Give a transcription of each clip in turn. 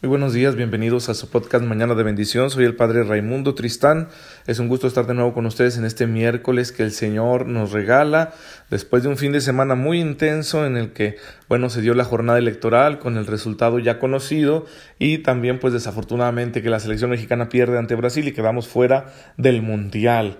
Muy buenos días, bienvenidos a su podcast Mañana de Bendición. Soy el Padre Raimundo Tristán. Es un gusto estar de nuevo con ustedes en este miércoles que el Señor nos regala después de un fin de semana muy intenso en el que, bueno, se dio la jornada electoral con el resultado ya conocido y también, pues desafortunadamente, que la selección mexicana pierde ante Brasil y quedamos fuera del Mundial.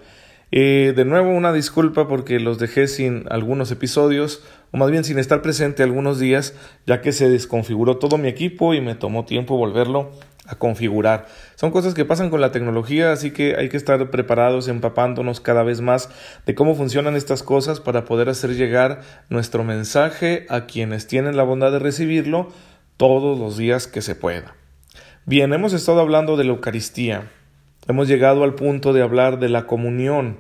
Eh, de nuevo una disculpa porque los dejé sin algunos episodios, o más bien sin estar presente algunos días, ya que se desconfiguró todo mi equipo y me tomó tiempo volverlo a configurar. Son cosas que pasan con la tecnología, así que hay que estar preparados, empapándonos cada vez más de cómo funcionan estas cosas para poder hacer llegar nuestro mensaje a quienes tienen la bondad de recibirlo todos los días que se pueda. Bien, hemos estado hablando de la Eucaristía, Hemos llegado al punto de hablar de la comunión.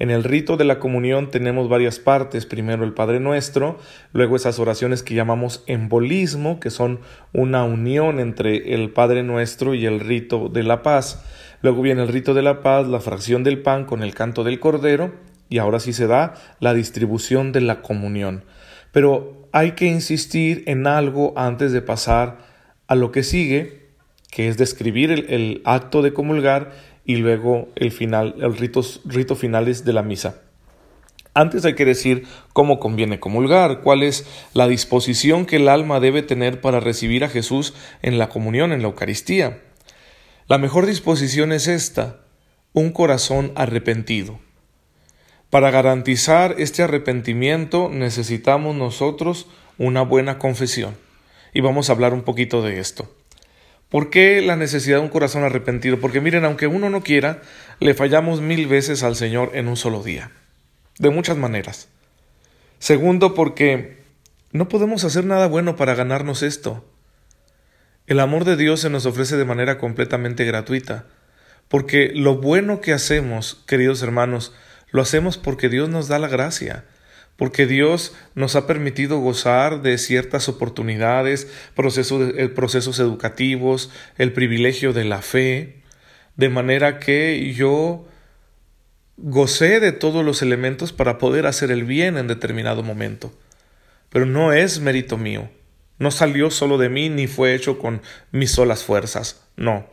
En el rito de la comunión tenemos varias partes. Primero el Padre Nuestro, luego esas oraciones que llamamos embolismo, que son una unión entre el Padre Nuestro y el rito de la paz. Luego viene el rito de la paz, la fracción del pan con el canto del cordero, y ahora sí se da la distribución de la comunión. Pero hay que insistir en algo antes de pasar a lo que sigue, que es describir el, el acto de comulgar y luego el final, rito, rito de la misa. Antes hay que decir cómo conviene comulgar, cuál es la disposición que el alma debe tener para recibir a Jesús en la comunión, en la Eucaristía. La mejor disposición es esta, un corazón arrepentido. Para garantizar este arrepentimiento necesitamos nosotros una buena confesión. Y vamos a hablar un poquito de esto. ¿Por qué la necesidad de un corazón arrepentido? Porque miren, aunque uno no quiera, le fallamos mil veces al Señor en un solo día. De muchas maneras. Segundo, porque no podemos hacer nada bueno para ganarnos esto. El amor de Dios se nos ofrece de manera completamente gratuita. Porque lo bueno que hacemos, queridos hermanos, lo hacemos porque Dios nos da la gracia porque Dios nos ha permitido gozar de ciertas oportunidades, procesos, eh, procesos educativos, el privilegio de la fe, de manera que yo gocé de todos los elementos para poder hacer el bien en determinado momento. Pero no es mérito mío, no salió solo de mí ni fue hecho con mis solas fuerzas, no.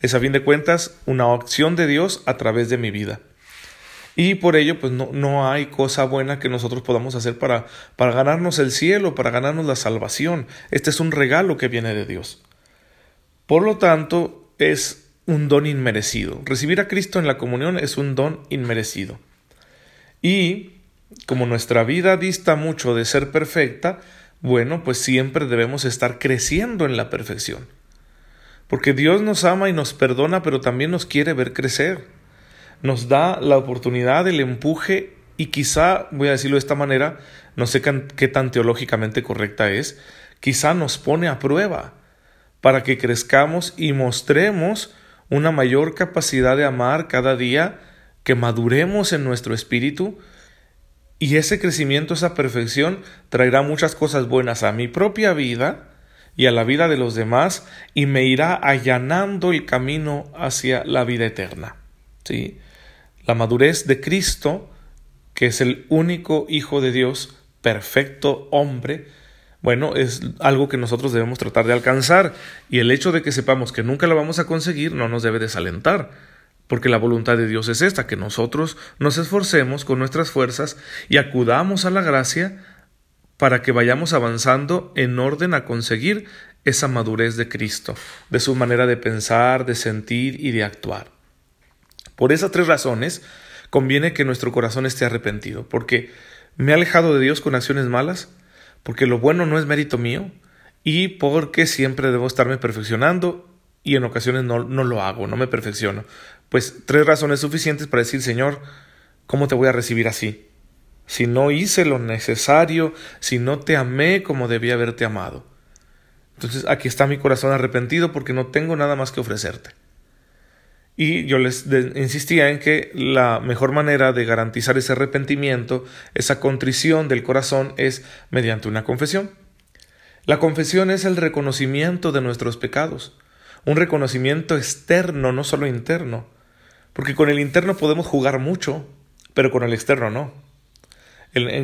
Es a fin de cuentas una acción de Dios a través de mi vida. Y por ello, pues no, no hay cosa buena que nosotros podamos hacer para, para ganarnos el cielo, para ganarnos la salvación. Este es un regalo que viene de Dios. Por lo tanto, es un don inmerecido. Recibir a Cristo en la comunión es un don inmerecido. Y como nuestra vida dista mucho de ser perfecta, bueno, pues siempre debemos estar creciendo en la perfección. Porque Dios nos ama y nos perdona, pero también nos quiere ver crecer nos da la oportunidad, el empuje y quizá, voy a decirlo de esta manera, no sé qué tan teológicamente correcta es, quizá nos pone a prueba para que crezcamos y mostremos una mayor capacidad de amar cada día, que maduremos en nuestro espíritu y ese crecimiento, esa perfección traerá muchas cosas buenas a mi propia vida y a la vida de los demás y me irá allanando el camino hacia la vida eterna. ¿Sí? La madurez de Cristo, que es el único Hijo de Dios, perfecto hombre, bueno, es algo que nosotros debemos tratar de alcanzar y el hecho de que sepamos que nunca lo vamos a conseguir no nos debe desalentar, porque la voluntad de Dios es esta, que nosotros nos esforcemos con nuestras fuerzas y acudamos a la gracia para que vayamos avanzando en orden a conseguir esa madurez de Cristo, de su manera de pensar, de sentir y de actuar. Por esas tres razones, conviene que nuestro corazón esté arrepentido, porque me he alejado de Dios con acciones malas, porque lo bueno no es mérito mío, y porque siempre debo estarme perfeccionando y en ocasiones no, no lo hago, no me perfecciono. Pues tres razones suficientes para decir, Señor, ¿cómo te voy a recibir así? Si no hice lo necesario, si no te amé como debía haberte amado. Entonces aquí está mi corazón arrepentido porque no tengo nada más que ofrecerte. Y yo les insistía en que la mejor manera de garantizar ese arrepentimiento, esa contrición del corazón, es mediante una confesión. La confesión es el reconocimiento de nuestros pecados, un reconocimiento externo, no solo interno, porque con el interno podemos jugar mucho, pero con el externo no.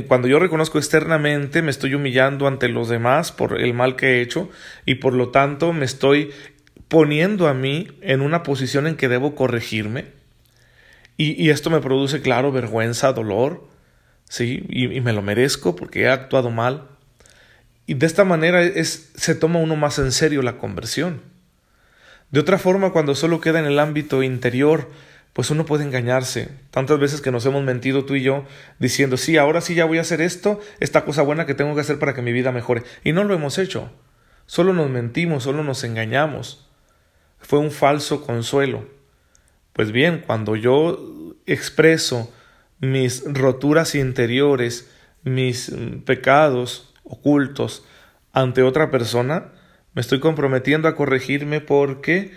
cuando yo reconozco externamente, me estoy humillando ante los demás por el mal que he hecho y por lo tanto me estoy poniendo a mí en una posición en que debo corregirme. Y, esto me produce, claro, vergüenza, dolor, ¿sí? Y, me lo merezco porque he actuado mal. Y de esta manera es, se toma uno más en serio la conversión. De otra forma, cuando solo queda en el ámbito interior, pues uno puede engañarse. Tantas veces que nos hemos mentido tú y yo diciendo, sí, ahora sí ya voy a hacer esto, esta cosa buena que tengo que hacer para que mi vida mejore. Y no lo hemos hecho. Solo nos mentimos, solo nos engañamos. Fue un falso consuelo. Pues bien, cuando yo expreso mis roturas interiores, mis pecados ocultos ante otra persona, me estoy comprometiendo a corregirme porque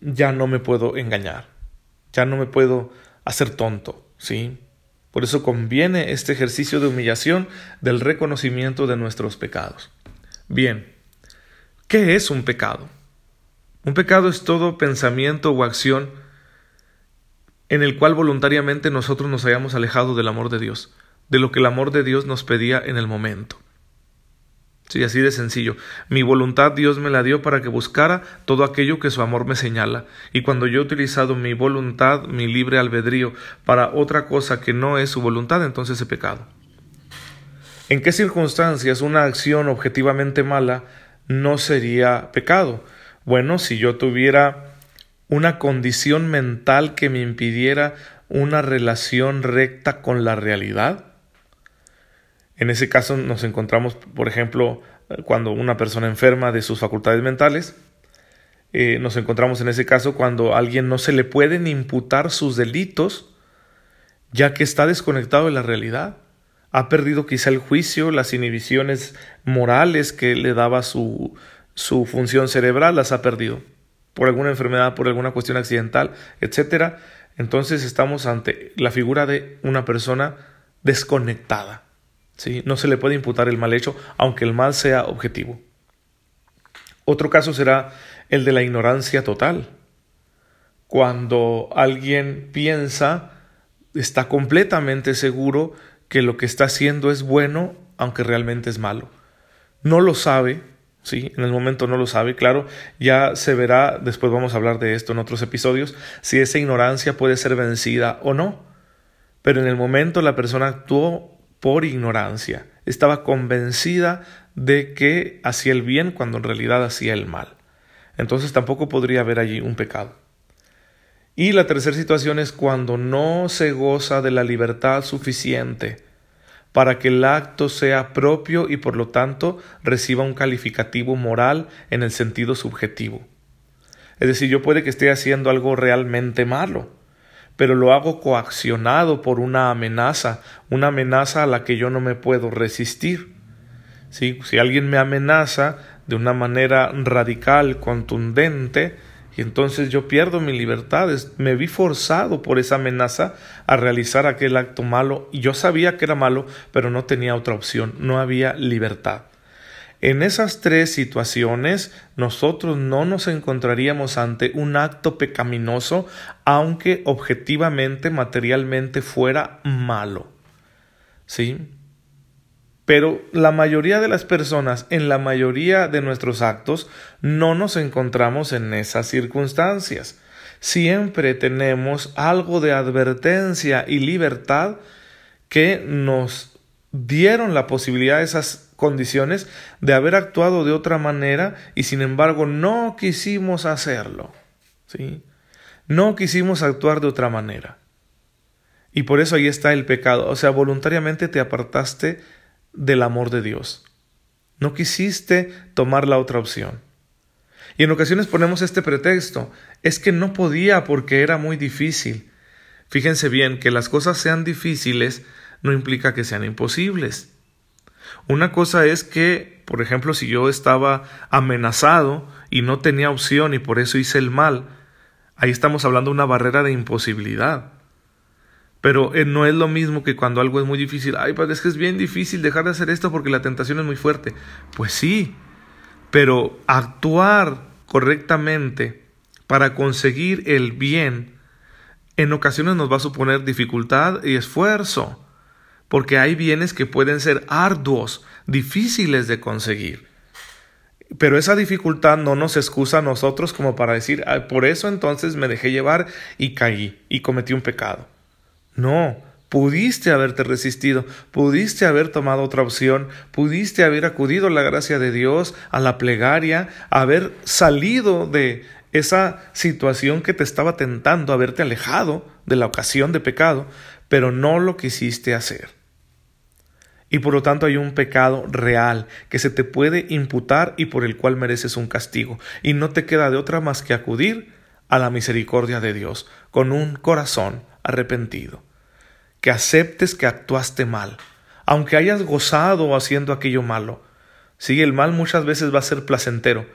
ya no me puedo engañar ya no me puedo hacer tonto, ¿sí? Por eso conviene este ejercicio de humillación del reconocimiento de nuestros pecados. Bien, ¿qué es un pecado? Un pecado es todo pensamiento o acción en el cual voluntariamente nosotros nos hayamos alejado del amor de Dios, de lo que el amor de Dios nos pedía en el momento. Sí, así de sencillo. Mi voluntad Dios me la dio para que buscara todo aquello que su amor me señala. Y cuando yo he utilizado mi voluntad, mi libre albedrío, para otra cosa que no es su voluntad, entonces he pecado. ¿En qué circunstancias una acción objetivamente mala no sería pecado? Bueno, si yo tuviera una condición mental que me impidiera una relación recta con la realidad, en ese caso nos encontramos, por ejemplo, cuando una persona enferma de sus facultades mentales, eh, nos encontramos en ese caso cuando a alguien no se le pueden imputar sus delitos, ya que está desconectado de la realidad. Ha perdido quizá el juicio, las inhibiciones morales que le daba su, su función cerebral, las ha perdido por alguna enfermedad, por alguna cuestión accidental, etc. Entonces estamos ante la figura de una persona desconectada. No se le puede imputar el mal hecho, aunque el mal sea objetivo. Otro caso será el de la ignorancia total. Cuando alguien piensa, está completamente seguro que lo que está haciendo es bueno, aunque realmente es malo. No lo sabe, sí, en el momento no lo sabe, claro, ya se verá, después vamos a hablar de esto en otros episodios, si esa ignorancia puede ser vencida o no. Pero en el momento la persona actuó por ignorancia. Estaba convencida de que hacía el bien cuando en realidad hacía el mal. Entonces tampoco podría haber allí un pecado. Y la tercera situación es cuando no se goza de la libertad suficiente para que el acto sea propio y por lo tanto reciba un calificativo moral en el sentido subjetivo. Es decir, yo puede que esté haciendo algo realmente malo, pero lo hago coaccionado por una amenaza, una amenaza a la que yo no me puedo resistir. Si alguien me amenaza de una manera radical, contundente, y entonces yo pierdo mi libertad, me vi forzado por esa amenaza a realizar aquel acto malo, y yo sabía que era malo, pero no tenía otra opción, no había libertad. En esas tres situaciones nosotros no nos encontraríamos ante un acto pecaminoso, aunque objetivamente, materialmente fuera malo. ¿Sí? Pero la mayoría de las personas, en la mayoría de nuestros actos, no nos encontramos en esas circunstancias. Siempre tenemos algo de advertencia y libertad que nos dieron la posibilidad de esas condiciones de haber actuado de otra manera y sin embargo no quisimos hacerlo. ¿sí? No quisimos actuar de otra manera. Y por eso ahí está el pecado. O sea, voluntariamente te apartaste del amor de Dios. No quisiste tomar la otra opción. Y en ocasiones ponemos este pretexto. Es que no podía porque era muy difícil. Fíjense bien, que las cosas sean difíciles no implica que sean imposibles. Una cosa es que, por ejemplo, si yo estaba amenazado y no tenía opción y por eso hice el mal, ahí estamos hablando de una barrera de imposibilidad. Pero eh, no es lo mismo que cuando algo es muy difícil. Ay, pues es que es bien difícil dejar de hacer esto porque la tentación es muy fuerte. Pues sí, pero actuar correctamente para conseguir el bien en ocasiones nos va a suponer dificultad y esfuerzo porque hay bienes que pueden ser arduos, difíciles de conseguir. Pero esa dificultad no nos excusa a nosotros como para decir, por eso entonces me dejé llevar y caí y cometí un pecado. No, pudiste haberte resistido, pudiste haber tomado otra opción, pudiste haber acudido a la gracia de Dios, a la plegaria, haber salido de esa situación que te estaba tentando, haberte alejado de la ocasión de pecado, pero no lo quisiste hacer. Y por lo tanto hay un pecado real que se te puede imputar y por el cual mereces un castigo. Y no te queda de otra más que acudir a la misericordia de Dios con un corazón arrepentido. Que aceptes que actuaste mal, aunque hayas gozado haciendo aquello malo. Sí, el mal muchas veces va a ser placentero.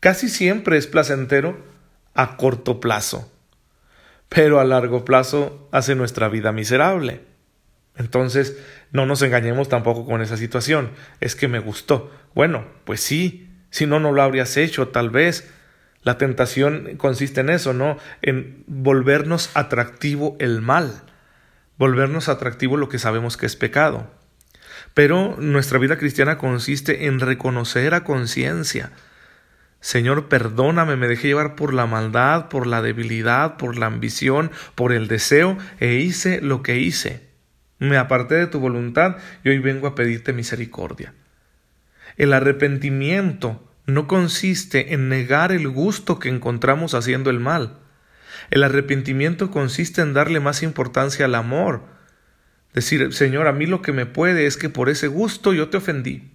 Casi siempre es placentero a corto plazo pero a largo plazo hace nuestra vida miserable. Entonces, no nos engañemos tampoco con esa situación. Es que me gustó. Bueno, pues sí, si no, no lo habrías hecho, tal vez. La tentación consiste en eso, ¿no? En volvernos atractivo el mal, volvernos atractivo lo que sabemos que es pecado. Pero nuestra vida cristiana consiste en reconocer a conciencia Señor, perdóname, me dejé llevar por la maldad, por la debilidad, por la ambición, por el deseo, e hice lo que hice. Me aparté de tu voluntad y hoy vengo a pedirte misericordia. El arrepentimiento no consiste en negar el gusto que encontramos haciendo el mal. El arrepentimiento consiste en darle más importancia al amor. Decir, Señor, a mí lo que me puede es que por ese gusto yo te ofendí.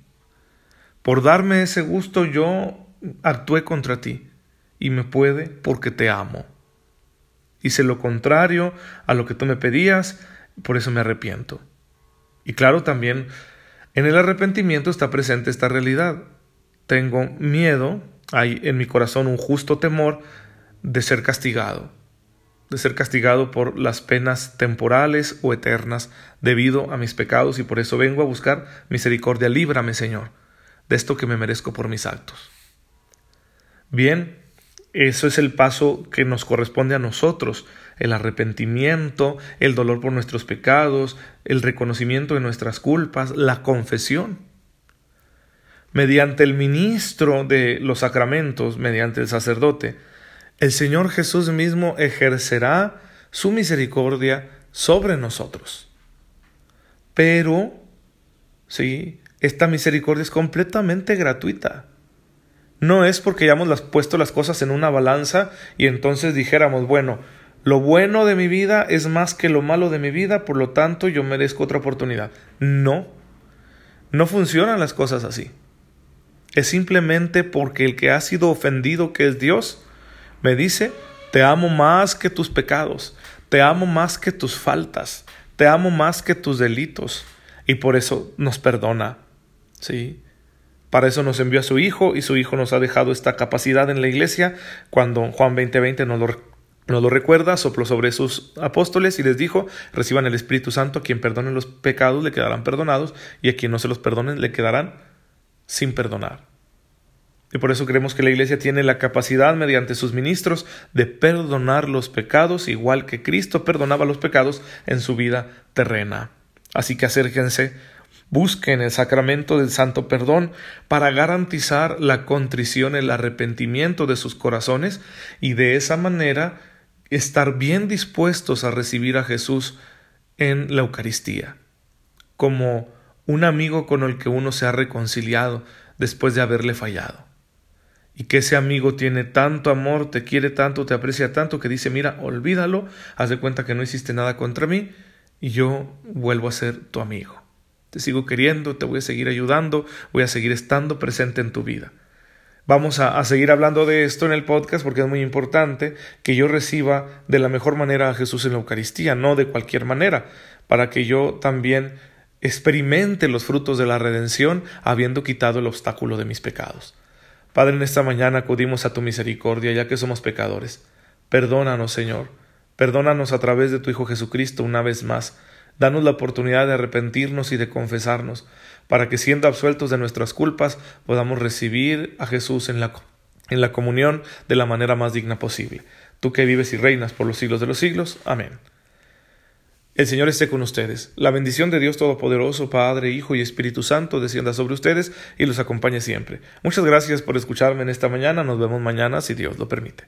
Por darme ese gusto yo actué contra ti y me puede porque te amo. Hice lo contrario a lo que tú me pedías, por eso me arrepiento. Y claro, también en el arrepentimiento está presente esta realidad. Tengo miedo, hay en mi corazón un justo temor de ser castigado, de ser castigado por las penas temporales o eternas debido a mis pecados y por eso vengo a buscar misericordia. Líbrame, Señor, de esto que me merezco por mis actos. Bien, eso es el paso que nos corresponde a nosotros, el arrepentimiento, el dolor por nuestros pecados, el reconocimiento de nuestras culpas, la confesión. Mediante el ministro de los sacramentos, mediante el sacerdote, el Señor Jesús mismo ejercerá su misericordia sobre nosotros. Pero, sí, esta misericordia es completamente gratuita. No es porque hayamos puesto las cosas en una balanza y entonces dijéramos, bueno, lo bueno de mi vida es más que lo malo de mi vida, por lo tanto yo merezco otra oportunidad. No, no funcionan las cosas así. Es simplemente porque el que ha sido ofendido, que es Dios, me dice, te amo más que tus pecados, te amo más que tus faltas, te amo más que tus delitos, y por eso nos perdona. ¿Sí? Para eso nos envió a su Hijo y su Hijo nos ha dejado esta capacidad en la iglesia. Cuando Juan 20:20 nos lo, nos lo recuerda, sopló sobre sus apóstoles y les dijo, reciban el Espíritu Santo, a quien perdone los pecados le quedarán perdonados y a quien no se los perdonen le quedarán sin perdonar. Y por eso creemos que la Iglesia tiene la capacidad mediante sus ministros de perdonar los pecados, igual que Cristo perdonaba los pecados en su vida terrena. Así que acérquense Busquen el sacramento del santo perdón para garantizar la contrición, el arrepentimiento de sus corazones y de esa manera estar bien dispuestos a recibir a Jesús en la Eucaristía, como un amigo con el que uno se ha reconciliado después de haberle fallado. Y que ese amigo tiene tanto amor, te quiere tanto, te aprecia tanto, que dice, mira, olvídalo, haz de cuenta que no hiciste nada contra mí, y yo vuelvo a ser tu amigo. Te sigo queriendo, te voy a seguir ayudando, voy a seguir estando presente en tu vida. Vamos a, seguir hablando de esto en el podcast porque es muy importante que yo reciba de la mejor manera a Jesús en la Eucaristía, no de cualquier manera, para que yo también experimente los frutos de la redención habiendo quitado el obstáculo de mis pecados. Padre, en esta mañana acudimos a tu misericordia ya que somos pecadores. Perdónanos, Señor. Perdónanos a través de tu Hijo Jesucristo una vez más Danos la oportunidad de arrepentirnos y de confesarnos, para que siendo absueltos de nuestras culpas podamos recibir a Jesús en la, en la comunión de la manera más digna posible. Tú que vives y reinas por los siglos de los siglos. Amén. El Señor esté con ustedes. La bendición de Dios Todopoderoso, Padre, Hijo y Espíritu Santo descienda sobre ustedes y los acompañe siempre. Muchas gracias por escucharme en esta mañana. Nos vemos mañana si Dios lo permite.